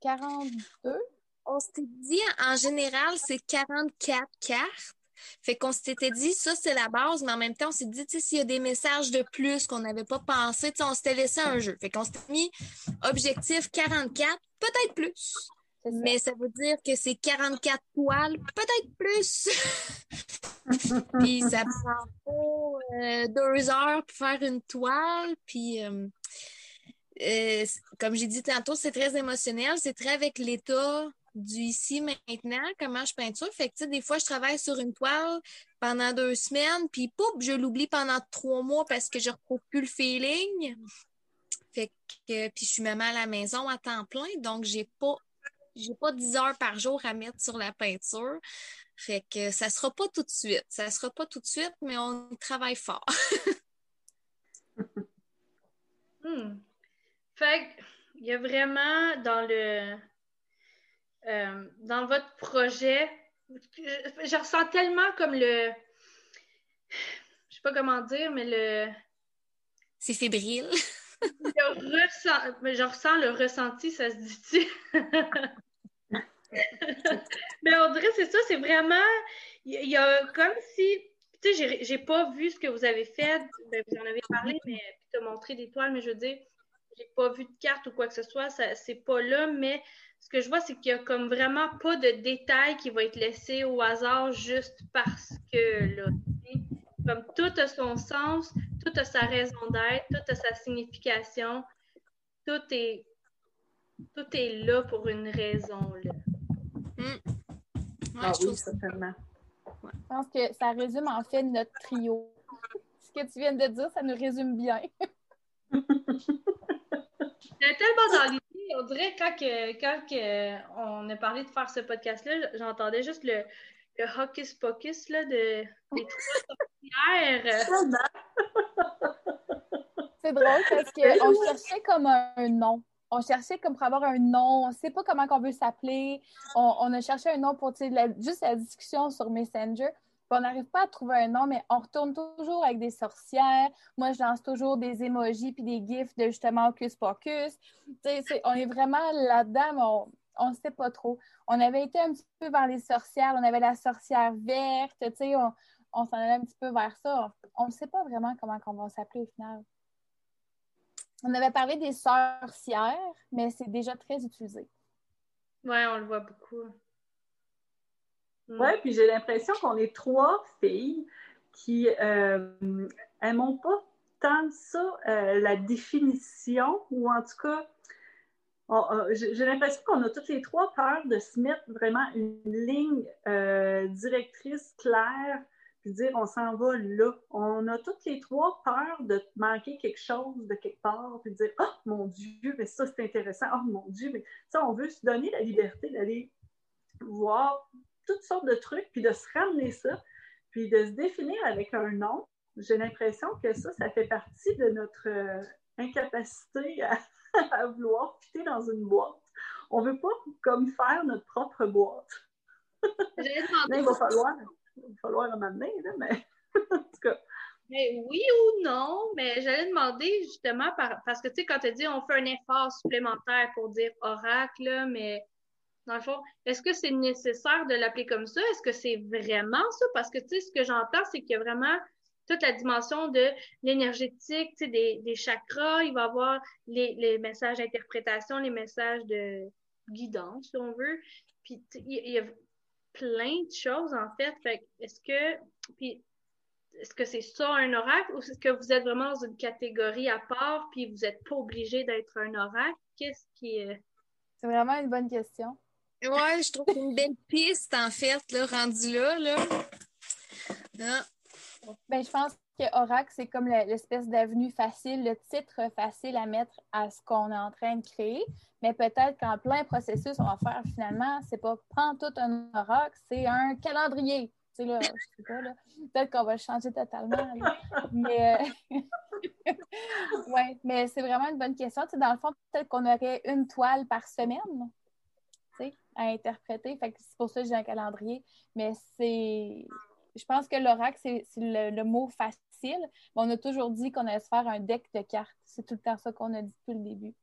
42. On s'était dit, en général, c'est 44 cartes. Fait qu'on s'était dit, ça, c'est la base, mais en même temps, on s'est dit, tu sais, s'il y a des messages de plus qu'on n'avait pas pensé, tu sais, on s'était laissé un jeu. Fait qu'on s'était mis objectif 44, peut-être plus. Mais ça veut dire que c'est 44 toiles, peut-être plus. [laughs] puis ça prend euh, deux heures pour faire une toile. Puis euh, euh, comme j'ai dit tantôt, c'est très émotionnel, c'est très avec l'état du ici maintenant, comment je peinture. Fait que, des fois, je travaille sur une toile pendant deux semaines, puis pouf, je l'oublie pendant trois mois parce que je retrouve plus le feeling. Fait que, puis je suis même à la maison à temps plein, donc j'ai pas pas 10 heures par jour à mettre sur la peinture. Fait que ça sera pas tout de suite. Ça sera pas tout de suite, mais on travaille fort. [laughs] hmm. Fait il y a vraiment dans le euh, dans votre projet, je, ressens tellement comme le je sais pas comment dire, mais le c'est fébrile. [laughs] je ressens le ressenti, ça se dit-tu? [laughs] Mais on dirait c'est ça, c'est vraiment. Il y, a comme si. Tu sais, j'ai pas vu ce que vous avez fait. Ben, vous en avez parlé, mais tu as montré des toiles, mais je veux dire, j'ai pas vu de carte ou quoi que ce soit. C'est pas là, mais ce que je vois, c'est qu'il y a comme vraiment pas de détails qui vont être laissés au hasard juste parce que là. Comme tout a son sens, tout a sa raison d'être, tout a sa signification, tout est, tout est là pour une raison. Là. Hmm. ah oui, certainement. Je pense que ça résume en fait notre trio. Ce que tu viens de dire, ça nous résume bien. [laughs] J'étais tellement dans l'idée, on dirait quand, que, quand que on a parlé de faire ce podcast-là, j'entendais juste le, hocus pocus là, de, des trois sorcières. [laughs] C'est drôle parce qu'on cherchait comme un nom on cherchait comme pour avoir un nom, on ne sait pas comment on veut s'appeler. On, a cherché un nom pour juste la discussion sur Messenger. On n'arrive pas à trouver un nom, mais on retourne toujours avec des sorcières. Moi, je lance toujours des emojis puis des gifs de justement Hocus Pocus. on est vraiment là-dedans, on ne sait pas trop. On avait été un petit peu vers les sorcières. On avait la sorcière verte. On, on s'en allait un petit peu vers ça. On ne sait pas vraiment comment on va s'appeler au final. On avait parlé des sorcières, mais c'est déjà très utilisé. Oui, on le voit beaucoup. Mm. Oui, puis j'ai l'impression qu'on est trois filles qui n'aimons euh, pas tant ça, euh, la définition, ou en tout cas, j'ai l'impression qu'on a toutes les trois peur de se mettre vraiment une ligne euh, directrice claire puis dire on s'en va là. On a toutes les trois peur de manquer quelque chose de quelque part, puis dire oh mon Dieu, mais ça c'est intéressant, oh mon Dieu, mais ça on veut se donner la liberté d'aller voir toutes sortes de trucs, puis de se ramener ça, puis de se définir avec un nom. J'ai l'impression que ça, ça fait partie de notre euh, incapacité à, [laughs] vouloir fitter dans une boîte. On veut pas comme faire notre propre boîte. [laughs] il va falloir il va falloir m'amener, là, mais [laughs] en tout cas. Mais oui ou non, mais j'allais demander justement parce que tu sais, quand tu dis on fait un effort supplémentaire pour dire oracle, mais dans le fond, est-ce que c'est nécessaire de l'appeler comme ça? Est-ce que c'est vraiment ça? Parce que tu sais, ce que j'entends, c'est qu'il y a vraiment toute la dimension de l'énergétique, tu sais, des, chakras, il va y avoir les, messages d'interprétation, les messages de guidance, si on veut. Puis il y a plein de choses, en fait. est-ce que, est-ce que c'est ça un oracle ou est-ce que vous êtes vraiment dans une catégorie à part puis vous n'êtes pas obligé d'être un oracle? Qu'est-ce qui est. C'est vraiment une bonne question. Ouais, je trouve une belle piste, en fait, là, rendu là. là. Ah. Ben, je pense que Oracle, c'est comme l'espèce d'avenue facile, le titre facile à mettre à ce qu'on est en train de créer. Mais peut-être qu'en plein processus, on va faire finalement, c'est pas tout un Oracle, c'est un calendrier. Tu là, je sais pas, là. Peut-être qu'on va le changer totalement. Mais, euh, [laughs] ouais, mais c'est vraiment une bonne question. Dans le fond, peut-être qu'on aurait une toile par semaine à interpréter. Fait que c'est pour ça que j'ai un calendrier. Mais c'est je pense que l'oracle, c'est le, mot facile. Mais on a toujours dit qu'on allait se faire un deck de cartes. C'est tout le temps ça qu'on a dit depuis le début.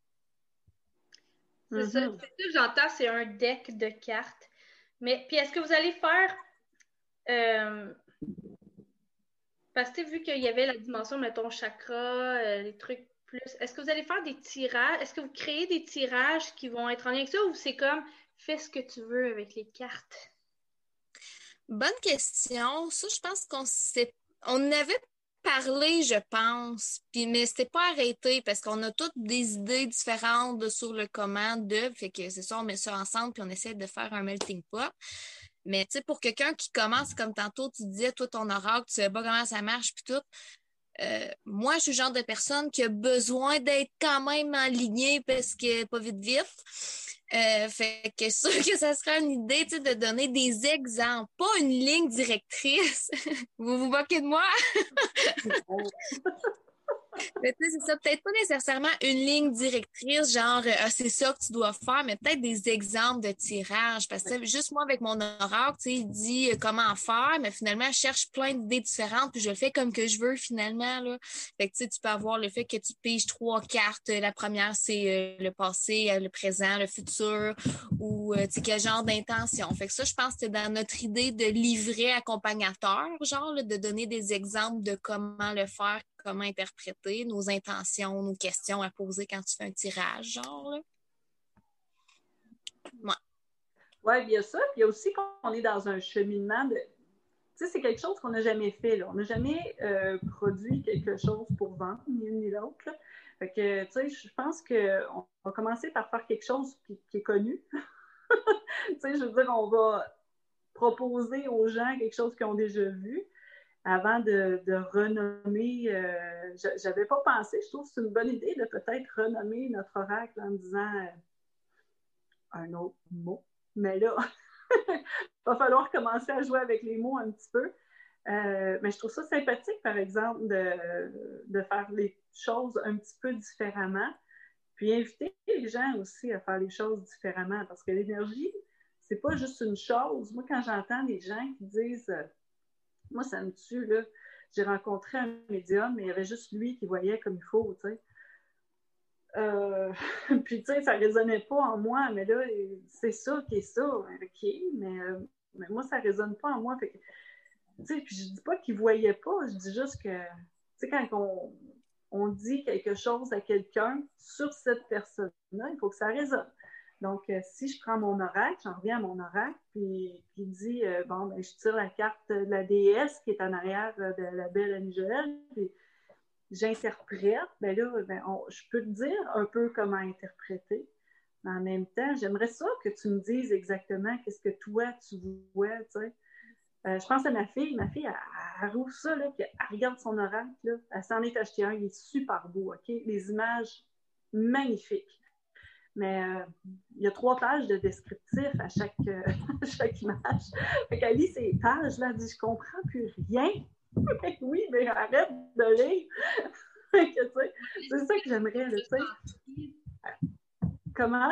C'est ça. Mm-hmm. que j'entends, c'est un deck de cartes. Mais puis est-ce que vous allez faire euh, parce que vu qu'il y avait la dimension, mettons, chakra, euh, les trucs plus. Est-ce que vous allez faire des tirages? Est-ce que vous créez des tirages qui vont être en lien avec ça ou c'est comme fais ce que tu veux avec les cartes? Bonne question. Ça, je pense qu'on s'est. On avait parlé, je pense, puis, mais c'était pas arrêté parce qu'on a toutes des idées différentes sur le comment de. Fait que c'est ça, on met ça ensemble puis on essaie de faire un melting pot. Mais tu sais, pour quelqu'un qui commence, comme tantôt, tu disais, toi, ton oracle, tu sais pas comment ça marche, puis tout. Euh, moi, je suis le genre de personne qui a besoin d'être quand même en parce que pas vite vite. Euh, fait que sûr que ça sera une idée de donner des exemples, pas une ligne directrice. [laughs] vous vous moquez de moi? [laughs] c'est ça, peut-être pas nécessairement une ligne directrice, genre euh, c'est ça que tu dois faire, mais peut-être des exemples de tirage. Parce que juste moi, avec mon oracle, il dit euh, comment faire, mais finalement, je cherche plein d'idées différentes, puis je le fais comme que je veux finalement. Là. Fait que tu peux avoir le fait que tu piges trois cartes. La première, c'est euh, le passé, le présent, le futur, ou quel genre d'intention. Fait que ça, je pense que c'est dans notre idée de livrer accompagnateur, genre, de donner des exemples de comment le faire comment interpréter nos intentions, nos questions à poser quand tu fais un tirage, genre. Là. Ouais. Oui, il y a ça. Puis il y a aussi qu'on est dans un cheminement de. Tu sais, c'est quelque chose qu'on n'a jamais fait. Là. On n'a jamais euh, produit quelque chose pour vendre, ni l'une ni l'autre. Fait que, tu sais, je pense qu'on va commencer par faire quelque chose qui, qui est connu. [laughs] tu sais, je veux dire, on va proposer aux gens quelque chose qu'ils ont déjà vu avant de, renommer, euh, je n'avais pas pensé, je trouve que c'est une bonne idée de peut-être renommer notre oracle en disant euh, un autre mot. Mais là, il [laughs] va falloir commencer à jouer avec les mots un petit peu. Euh, mais je trouve ça sympathique, par exemple, de, faire les choses un petit peu différemment, puis inviter les gens aussi à faire les choses différemment, parce que l'énergie, c'est pas juste une chose. Moi, quand j'entends des gens qui disent moi, ça me tue, là. J'ai rencontré un médium, mais il y avait juste lui qui voyait comme il faut, tu sais. Euh, [laughs] puis, tu sais, ça ne résonnait pas en moi, mais là, c'est ça qui est ça, OK, mais, euh, mais moi, ça ne résonne pas en moi. Fait tu sais, puis je dis pas qu'il ne voyait pas, je dis juste que, tu sais, quand on, on dit quelque chose à quelqu'un sur cette personne-là, il faut que ça résonne. Donc, euh, si je prends mon oracle, j'en reviens à mon oracle, puis il dit, euh, bon, ben, je tire la carte de la déesse qui est en arrière euh, de la belle Angèle, puis j'interprète, ben là, ben, je peux te dire un peu comment interpréter. Mais en même temps, j'aimerais ça que tu me dises exactement qu'est-ce que toi, tu vois, tu sais. je pense à ma fille. Ma fille, elle, roule ça, là, elle regarde son oracle. Elle s'en est acheté un, il est super beau? Les images magnifiques. Mais euh, il y a trois pages de descriptif à chaque, euh, [laughs] chaque image. Fait qu'elle lit ces pages-là, elle dit Je comprends plus rien. [laughs] oui, mais arrête de lire. [laughs] c'est ça que j'aimerais, tu sais. Comment?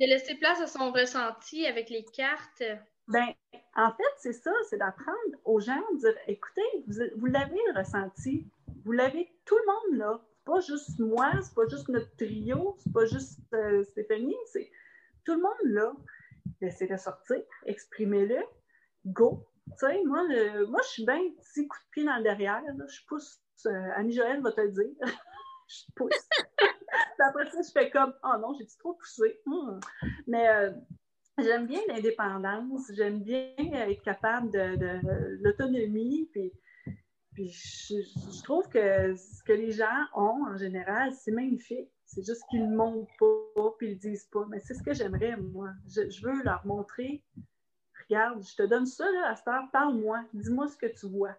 De laisser place à son ressenti avec les cartes. Ben, en fait, c'est ça, c'est d'apprendre aux gens de dire écoutez, vous, vous l'avez le ressenti, vous l'avez tout le monde là pas juste moi, c'est pas juste notre trio, c'est pas juste euh, Stéphanie, c'est tout le monde là. Laissez-le sortir, exprimez-le, go. Tu sais, moi, moi, je suis bien petit coup de pied dans le derrière, je pousse, euh, Annie-Joëlle va te le dire, [laughs] je pousse. [laughs] après ça, je fais comme, oh non, j'ai trop poussé? Hmm. Mais euh, j'aime bien l'indépendance, j'aime bien être capable de, de l'autonomie, puis puis je, trouve que ce que les gens ont en général, c'est magnifique. C'est juste qu'ils ne montrent pas, puis ils ne disent pas. Mais c'est ce que j'aimerais, moi. Je, veux leur montrer. Regarde, je te donne ça là, à cette heure, parle-moi, dis-moi ce que tu vois.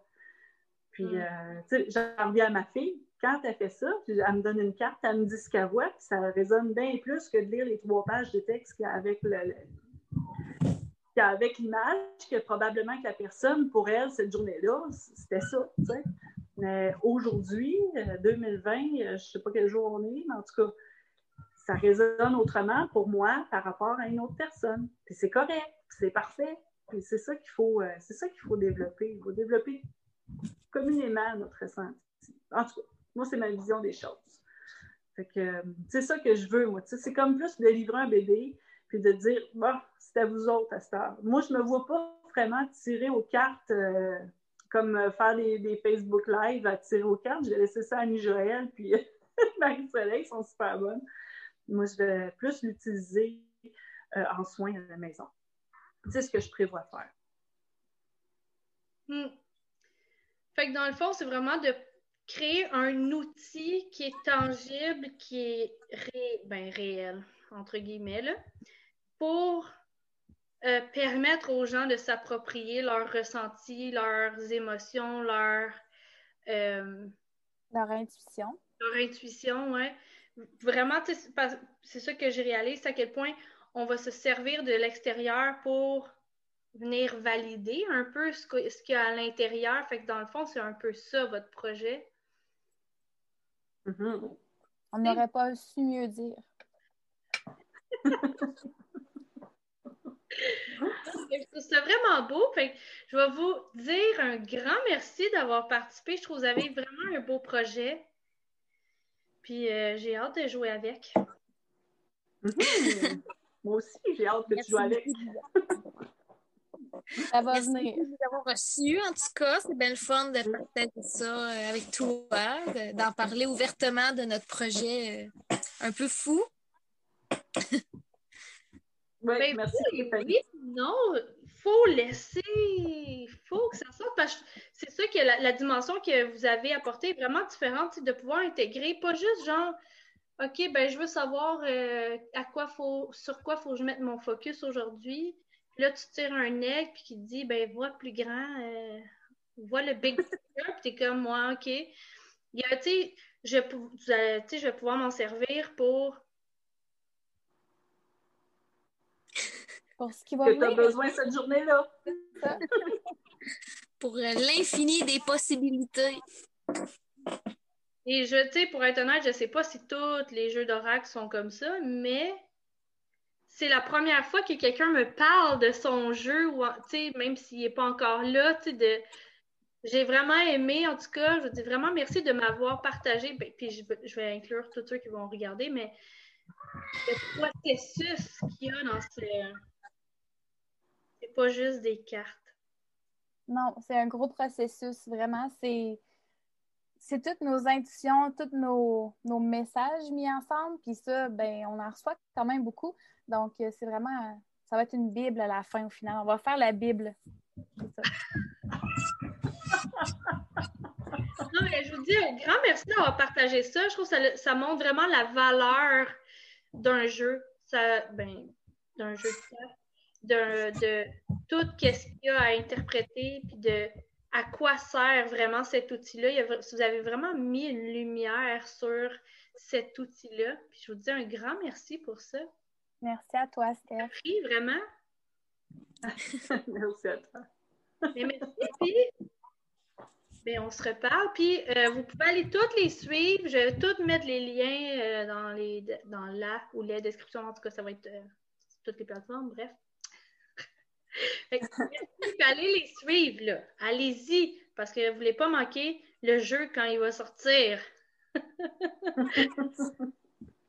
Puis, mm. euh, tu sais, j'en reviens à ma fille. Quand elle fait ça, elle me donne une carte, elle me dit ce qu'elle voit, puis ça résonne bien plus que de lire les trois pages de texte avec le, avec l'image que probablement que la personne, pour elle, cette journée-là, c'était ça. Mais aujourd'hui, 2020, euh, euh, je ne sais pas quel jour on est, mais en tout cas, ça résonne autrement pour moi par rapport à une autre personne. C'est correct, c'est parfait. C'est ça qu'il faut, euh, c'est ça qu'il faut développer. Il faut développer communément notre ressenti. En tout cas, moi, c'est ma vision des choses. Fait que c'est ça que je veux, moi. C'est comme plus de livrer un bébé, puis de dire, bon, c'est à vous autres à cette heure. Moi, je ne me vois pas vraiment tirer aux cartes euh, comme euh, faire des, Facebook Live à tirer aux cartes. Je vais laisser ça à Annie-Joël, puis [laughs] Marie-Soleil sont super bonnes. Moi, je vais plus l'utiliser euh, en soins à la maison. C'est ce que je prévois faire. Hmm. Fait que dans le fond, c'est vraiment de créer un outil qui est tangible, qui est ben, réel, entre guillemets, là, pour euh, permettre aux gens de s'approprier leurs ressentis, leurs émotions, leur, euh, leur intuition. Leur intuition, oui. Vraiment, c'est ça que j'ai réalisé, c'est à quel point on va se servir de l'extérieur pour venir valider un peu ce qu'il y a à l'intérieur. Fait que dans le fond, c'est un peu ça, votre projet. Mm-hmm. On n'aurait pas su mieux dire. [laughs] C'est vraiment beau. Fait je vais vous dire un grand merci d'avoir participé. Je trouve que vous avez vraiment un beau projet. Puis euh, j'ai hâte de jouer avec. Mm-hmm. Moi aussi, j'ai hâte de jouer avec. [laughs] Ça va venir. Merci d'avoir reçu. En tout cas, c'est bien le fun de partager ça euh, avec toi, d'en parler ouvertement de notre projet euh, un peu fou. [laughs] oui, ben, merci. Oui, non, il faut laisser, il faut que ça sorte parce que c'est ça que la, dimension que vous avez apportée est vraiment différente, de pouvoir intégrer, pas juste genre, OK, ben je veux savoir euh, à quoi faut, sur quoi faut que je mette mon focus aujourd'hui, là, tu tires un aigle puis qui dit, ben, vois plus grand, euh, vois le big picture, [laughs] puis t'es comme, moi, OK. Il y a, tu sais, je, je vais pouvoir m'en servir pour. Pour ce qui va Que tu as besoin cette journée-là. [laughs] pour l'infini des possibilités. Et je, tu sais, pour être honnête, je sais pas si tous les jeux d'oracle sont comme ça, mais c'est la première fois que quelqu'un me parle de son jeu, ou, même s'il n'est pas encore là, de... j'ai vraiment aimé, en tout cas, je dis vraiment merci de m'avoir partagé, ben, puis je, vais inclure tous ceux qui vont regarder, mais le processus qu'il y a dans ce... Pas juste des cartes. Non, c'est un gros processus, vraiment. C'est c'est toutes nos intuitions, tous nos, nos, messages mis ensemble. Puis ça, ben, on en reçoit quand même beaucoup. Donc, euh, c'est vraiment, ça va être une Bible à la fin au final. On va faire la Bible. Ça. non, mais je vous dis un grand merci d'avoir partagé ça. Je trouve que ça, ça montre vraiment la valeur d'un jeu. Ça, ben, d'un jeu de, de tout ce qu'il y a à interpréter, puis de à quoi sert vraiment cet outil-là. Vous avez vraiment mis une lumière sur cet outil-là. Puis je vous dis un grand merci pour ça. Merci à toi, Steph. Oui, vraiment. [laughs] merci à toi. Mais merci. Bien, on se reparle. Puis euh, vous pouvez aller toutes les suivre. Je vais toutes mettre les liens euh, dans, les, dans la ou les descriptions. En tout cas, ça va être euh, toutes les plateformes. Bref. Allez les suivre, là. Allez-y, parce que vous ne voulez pas manquer le jeu quand il va sortir. [laughs]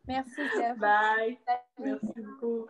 Merci, Steph. Bye. Merci beaucoup.